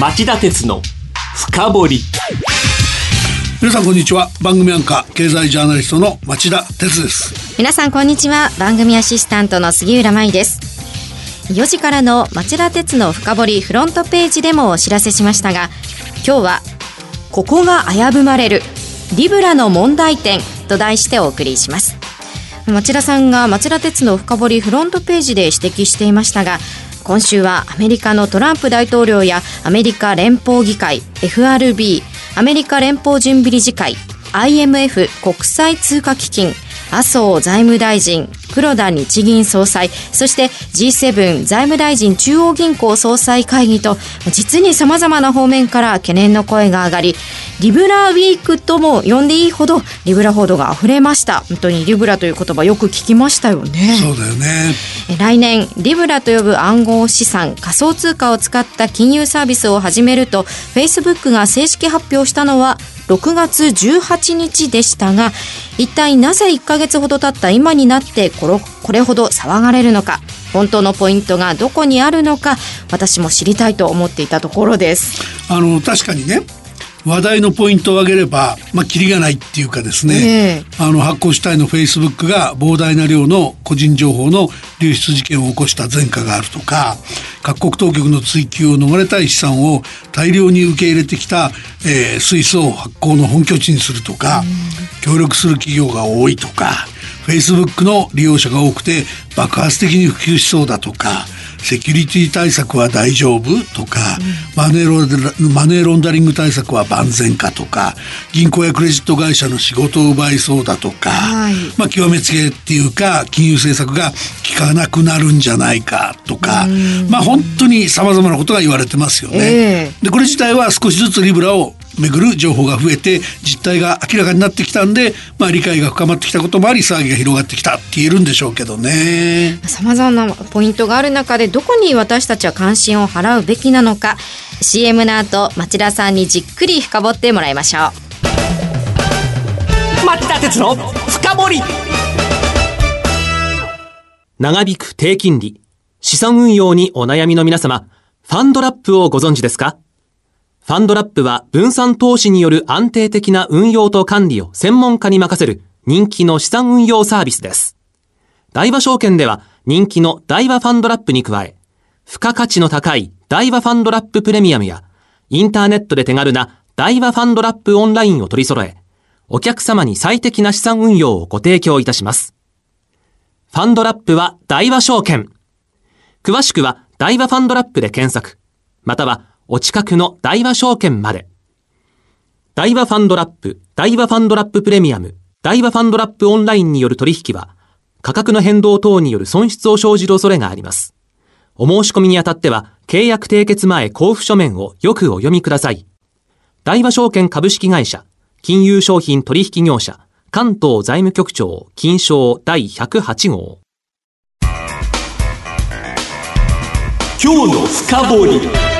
町田鉄の深掘り。皆さんこんにちは。番組アンカー経済ジャーナリストの町田鉄です。皆さんこんにちは。番組アシスタントの杉浦舞です。4時からの町田鉄の深掘りフロントページでもお知らせしましたが今日はここが危ぶまれるリブラの問題点と題してお送りします。町田さんが町田鉄の深掘りフロントページで指摘していましたが今週はアメリカのトランプ大統領やアメリカ連邦議会 FRB アメリカ連邦準備理事会 IMF 国際通貨基金麻生財務大臣黒田日銀総裁そして G7 財務大臣中央銀行総裁会議と実にさまざまな方面から懸念の声が上がりリブラウィークとも呼んでいいほどリブラ報道が溢れました。本当にリブラという言葉よく聞きましたよね。そうだよね。来年リブラと呼ぶ暗号資産仮想通貨を使った金融サービスを始めると Facebook が正式発表したのは6月18日でしたが一体なぜ1ヶ月ほど経った今になってこれこれほど騒がれるのか。本当のポイントがどこにあるのか私も知りたいと思っていたところです。あの確かにね話題のポイントを挙げれば、まあ、キリがないっていうかですね、えー、あの発行主体のフェイスブックが膨大な量の個人情報の流出事件を起こした前科があるとか各国当局の追及を逃れたい資産を大量に受け入れてきた、えー、スイスを発行の本拠地にするとか、協力する企業が多いとかフェイスブックの利用者が多くて爆発的に普及しそうだとかセキュリティ対策は大丈夫？とか、マネーロマネーロンダリング対策は万全か？とか銀行やクレジット会社の仕事を奪いそうだとか、はい、まあ極めつけっていうか金融政策が効かなくなるんじゃないか？とか、まあ本当にさまざまなことが言われてますよね。えー、でこれ自体は少しずつリブラをめぐる情報が増えて実態が明らかになってきたんで、まあ、理解が深まってきたこともあり騒ぎが広がってきたって言えるんでしょうけどね。さまざまなポイントがある中でどこに私たちは関心を払うべきなのか CM の後町田さんにじっくり深掘ってもらいましょう。町田鉄の深掘り長引く低金利資産運用にお悩みの皆様ファンドラップをご存知ですか？ファンドラップは分散投資による安定的な運用と管理を専門家に任せる人気の資産運用サービスです。大和証券では人気の大和ファンドラップに加え、付加価値の高い大和ファンドラッププレミアムや、インターネットで手軽な大和ファンドラップオンラインを取り揃え、お客様に最適な資産運用をご提供いたします。ファンドラップは大和証券。詳しくは大和ファンドラップで検索、またはお近くの大和証券まで。大和ファンドラップ、大和ファンドラッププレミアム、大和ファンドラップオンラインによる取引は、価格の変動等による損失を生じる恐れがあります。お申し込みにあたっては、契約締結前交付書面をよくお読みください。大和証券株式会社、金融商品取引業者、関東財務局長、金賞第108号。今日の深掘り。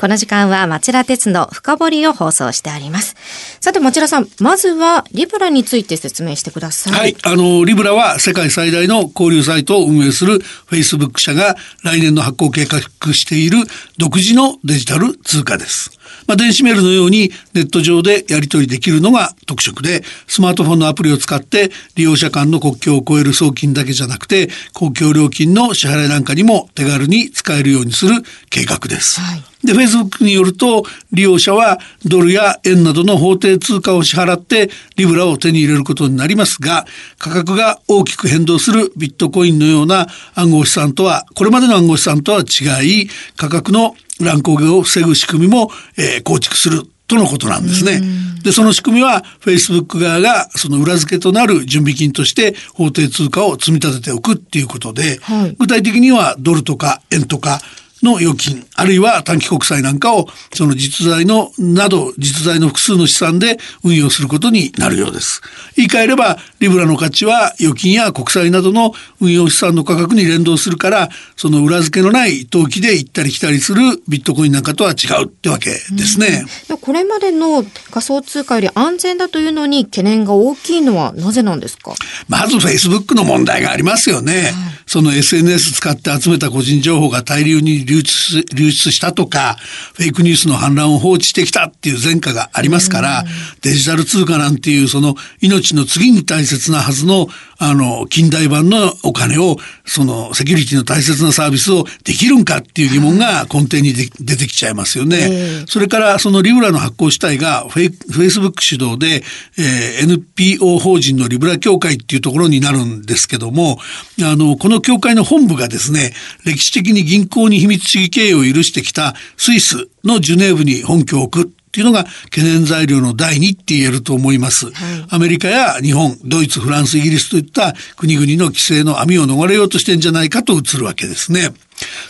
この時間は町田鉄の深掘りを放送してあります。さて町田さん、まずはリブラについて説明してください。はい、あの、リブラは世界最大の交流サイトを運営する Facebook 社が来年の発行計画している独自のデジタル通貨です。まあ、電子メールのようにネット上でやり取りできるのが特色で、スマートフォンのアプリを使って利用者間の国境を越える送金だけじゃなくて、公共料金の支払いなんかにも手軽に使えるようにする計画です。はいで、Facebook によると、利用者はドルや円などの法定通貨を支払ってリブラを手に入れることになりますが、価格が大きく変動するビットコインのような暗号資産とは、これまでの暗号資産とは違い、価格の乱高下を防ぐ仕組みも、えー、構築するとのことなんですね。で、その仕組みは Facebook 側がその裏付けとなる準備金として法定通貨を積み立てておくっていうことで、はい、具体的にはドルとか円とかの預金、あるいは短期国債なんかを、その実在の、など、実在の複数の資産で運用することになるようです。言い換えれば、リブラの価値は預金や国債などの運用資産の価格に連動するから、その裏付けのない投機で行ったり来たりするビットコインなんかとは違うってわけですね。これまでの仮想通貨より安全だというのに懸念が大きいのはなぜなんですか？まず Facebook の問題がありますよね。はい、その SNS 使って集めた個人情報が大量に流出流出したとか、フェイクニュースの反乱を放置してきたっていう前科がありますから、デジタル通貨なんていうその命の次に大切なはずのあの、近代版のお金を、その、セキュリティの大切なサービスをできるんかっていう疑問が根底に出てきちゃいますよね。それから、そのリブラの発行主体がフェイ、フェイスブック主導で、えー、NPO 法人のリブラ協会っていうところになるんですけども、あの、この協会の本部がですね、歴史的に銀行に秘密主義経営を許してきたスイスのジュネーブに本拠を置くっていうのが懸念材料の第二って言えると思います、はい、アメリカや日本、ドイツ、フランス、イギリスといった国々の規制の網を逃れようとしてんじゃないかと映るわけですね。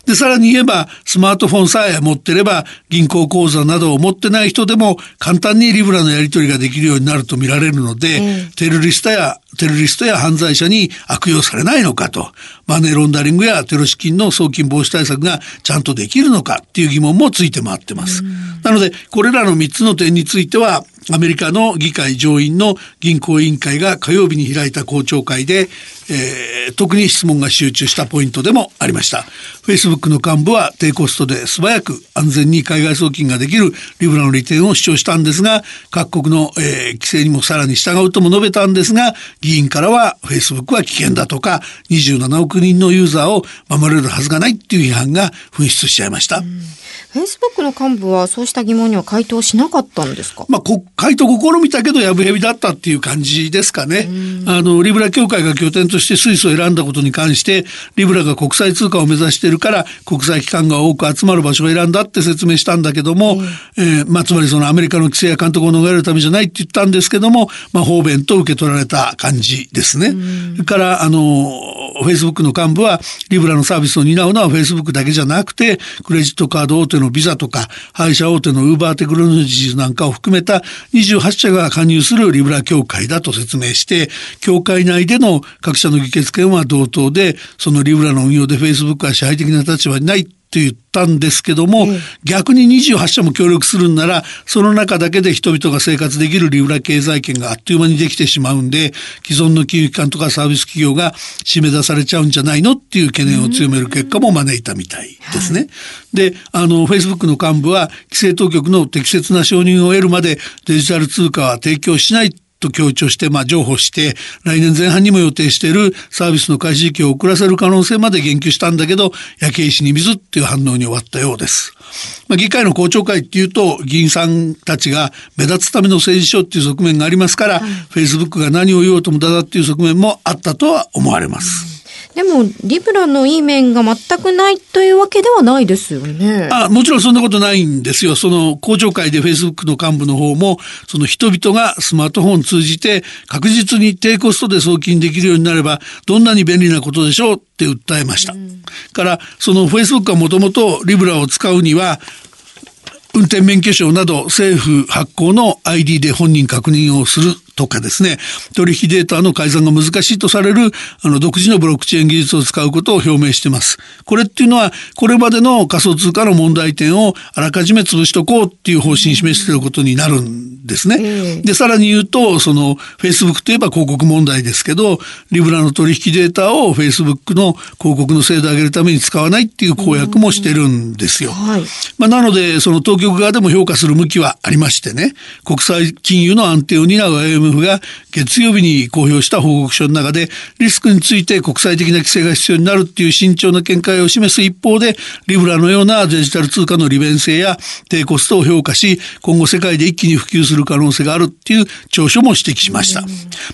で、さらに言えば、スマートフォンさえ持ってれば、銀行口座などを持ってない人でも、簡単にリブラのやり取りができるようになると見られるので、うん、テロリストや、テロリストや犯罪者に悪用されないのかと、マネーロンダリングやテロ資金の送金防止対策がちゃんとできるのかっていう疑問もついて回ってます。うん、なので、これらの3つの点については、アメリカの議会上院の銀行委員会が火曜日に開いた公聴会で、えー、特に質問が集中したポイントでもありました。Facebook の幹部は低コストで素早く安全に海外送金ができるリブラの利点を主張したんですが、各国の、えー、規制にもさらに従うとも述べたんですが、議員からは Facebook は危険だとか、27億人のユーザーを守れるはずがないっていう批判が噴出しちゃいました。うんフェイスブックの幹部はそうした疑問には回答しなかったんですか？まあ、回答試みたけどやぶへびだったっていう感じですかね。あの、リブラ協会が拠点としてスイスを選んだことに関して、リブラが国際通貨を目指しているから国際機関が多く集まる場所を選んだって説明したんだけども、えー、まあ、つまりそのアメリカの規制や監督を逃れるためじゃないって言ったんですけども、まあ、方便と受け取られた感じですね。それから、あの、フェイスブックの幹部は、リブラのサービスを担うのはフェイスブックだけじゃなくて、クレジットカード大手のビザとか、配車大手のウーバーテクノロジーなんかを含めた28社が加入するリブラ協会だと説明して、協会内での各社の議決権は同等で、そのリブラの運用でフェイスブックは支配的な立場にないって言ったんですけども、うん、逆に28社も協力するんなら、その中だけで人々が生活できるリブラ経済圏があっという間にできてしまうんで、既存の金融機関とかサービス企業が締め出されちゃうんじゃないのっていう懸念を強める結果も招いたみたいですね。で、あの、Facebook の幹部は、規制当局の適切な承認を得るまでデジタル通貨は提供しないと強調して、まあ、譲歩して、来年前半にも予定しているサービスの開始時期を遅らせる可能性まで言及したんだけど、焼け石に水っていう反応に終わったようです。まあ、議会の公聴会っていうと、議員さんたちが目立つための政治書っていう側面がありますから、フェイスブックが何を言おうと無駄だっていう側面もあったとは思われます。でも、リブラのいい面が全くないというわけではないですよね。あもちろんそんなことないんですよ。その公聴会でフェイスブックの幹部の方も、その人々がスマートフォン通じて確実に低コストで送金できるようになれば、どんなに便利なことでしょうって訴えました。うん、から、そのフェイスブックはもともとリブラを使うには、運転免許証など政府発行の ID で本人確認をするとかですね、取引データの改ざんが難しいとされる、あの、独自のブロックチェーン技術を使うことを表明してます。これっていうのは、これまでの仮想通貨の問題点をあらかじめ潰しとこうっていう方針示していることになるんですね。で、さらに言うと、その、Facebook といえば広告問題ですけど、リブラの取引データを Facebook の広告の精度を上げるために使わないっていう公約もしてるんですよ。はい、まあ、なので、その当局側でも評価する向きはありましてね、国際金融の安定を担う IMF IMF が月曜日に公表した報告書の中でリスクについて国際的な規制が必要になるっていう慎重な見解を示す一方でリブラのようなデジタル通貨の利便性や低コストを評価し今後世界で一気に普及する可能性があるっていう長所も指摘しました。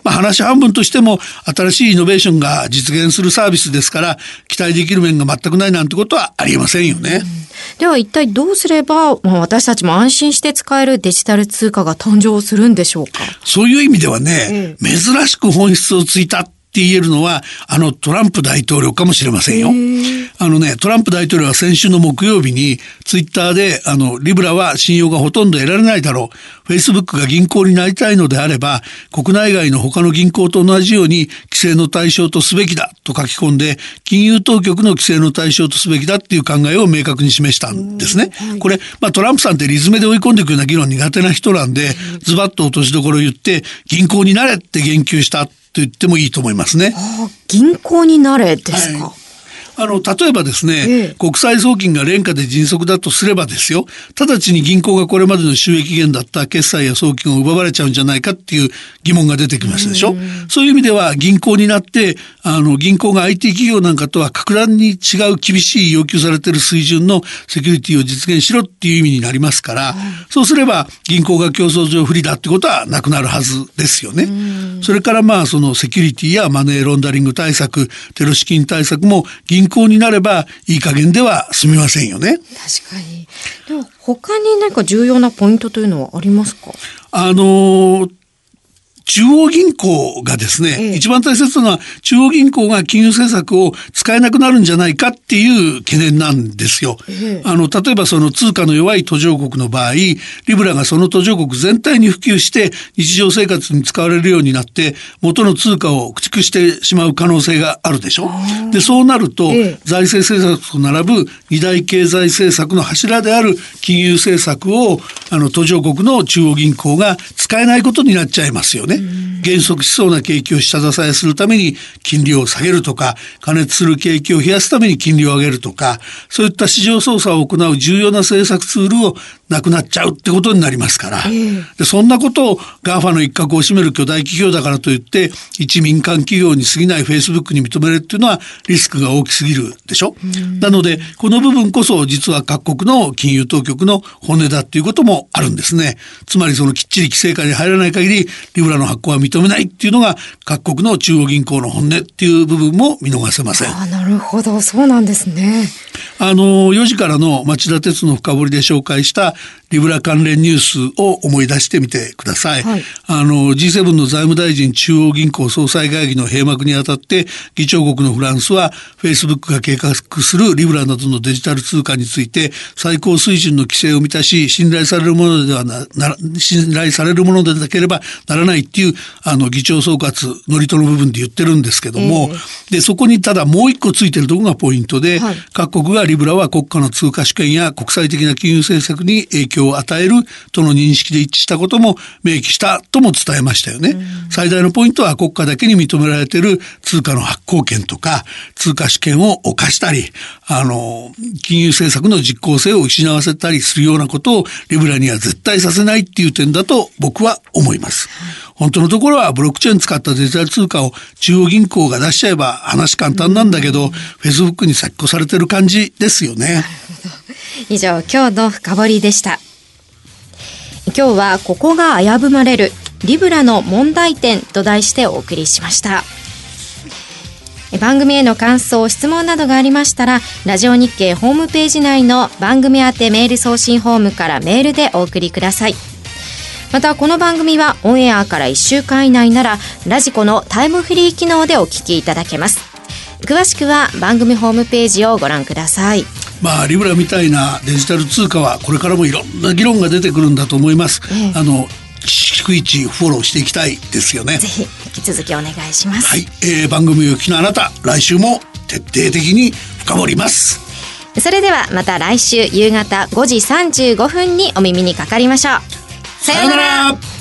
まあ、話半分としても新しいイノベーションが実現するサービスですから期待できる面が全くないなんてことはありえませんよね。では一体どうすれば、まあ、私たちも安心して使えるデジタル通貨が誕生するんでしょうか？そういう意味ではね、うん、珍しく本質をついたって言えるのは、あのトランプ大統領かもしれませんよ。あのね、トランプ大統領は先週の木曜日に、ツイッターで、あの、リブラは信用がほとんど得られないだろう。フェイスブックが銀行になりたいのであれば、国内外の他の銀行と同じように規制の対象とすべきだと書き込んで、金融当局の規制の対象とすべきだっていう考えを明確に示したんですね。これ、まあトランプさんってリズムで追い込んでいくような議論苦手な人なんで、ズバッと落としどころを言って、銀行になれって言及したと言ってもいいと思いますね。銀行になれですか、はいあの、例えばですね、ええ、国際送金が廉価で迅速だとすればですよ、直ちに銀行がこれまでの収益源だった決済や送金を奪われちゃうんじゃないかっていう疑問が出てきますでしょ。うそういう意味では銀行になって、あの、銀行が IT 企業なんかとは格段に違う厳しい要求されている水準のセキュリティを実現しろっていう意味になりますから、そうすれば銀行が競争上不利だってことはなくなるはずですよね。それからまあそのセキュリティやマネーロンダリング対策、テロ資金対策も銀銀行になればいい加減では済みませんよね。確かに。でも他に何か重要なポイントというのはありますか？あの中央銀行がですね、ええ、一番大切なのは中央銀行が金融政策を使えなくなるんじゃないかっていう懸念なんですよ。え、あの、例えばその通貨の弱い途上国の場合、リブラがその途上国全体に普及して日常生活に使われるようになって元の通貨を駆逐してしまう可能性があるでしょ。で、そうなると、財政政策と並ぶ二大経済政策の柱である金融政策をあの途上国の中央銀行が使えないことになっちゃいますよね。減速しそうな景気を下支えするために金利を下げるとか、加熱する景気を冷やすために金利を上げるとか、そういった市場操作を行う重要な政策ツールをなくなっちゃうってことになりますから、でそんなことを GAFA の一角を占める巨大企業だからといって一民間企業に過ぎないフェイスブックに認めるっていうのはリスクが大きすぎるでしょ、うなのでこの部分こそ実は各国の金融当局の本音だっていうこともあるんですね。つまりそのきっちり規制下に入らない限りリブラの発行は認めないっていうのが各国の中央銀行の本音っていう部分も見逃せません。あなるほど。そうなんですねあの4時からの町田鉄の深掘りで紹介したリブラ関連ニュースを思い出してみてください。はい、あの G7 の財務大臣中央銀行総裁会議の閉幕にあたって議長国のフランスはフェイスブックが計画するリブラなどのデジタル通貨について最高水準の規制を満たし信頼されるものではな信頼されるものでなければならないっていうあの議長総括ノリとの部分で言ってるんですけども、えー、でそこにただもう一個ついてるところがポイントで、はい、各国がリブラは国家の通貨主権や国際的な金融政策に影響響を与えるとの認識で一致したことも明記したとも伝えましたよね。最大のポイントは国家だけに認められている通貨の発行権とか通貨主権を犯したり、あの、金融政策の実効性を失わせたりするようなことをリブラには絶対させないっていう点だと僕は思います。本当のところはブロックチェーン使ったデジタル通貨を中央銀行が出しちゃえば話簡単なんだけど、フェイスブックに先越されてる感じですよね。以上、今日の深掘りでした。今日はここが危ぶまれるリブラの問題点と題してお送りしました番組への感想質問などがありましたらラジオ日経ホームページ内の番組宛てメール送信フォームからメールでお送りくださいまたこの番組はオンエアから1週間以内ならラジコのタイムフリー機能でお聞きいただけます。詳しくは番組ホームページをご覧ください。まあリブラみたいなデジタル通貨はこれからもいろんな議論が出てくるんだと思います、えー、あの逐一フォローしていきたいですよね。ぜひ引き続きお願いします。はい、えー、番組を聞きのあなた来週も徹底的に深掘ります。それではまた来週夕方5時35分にお耳にかかりましょうさようなら。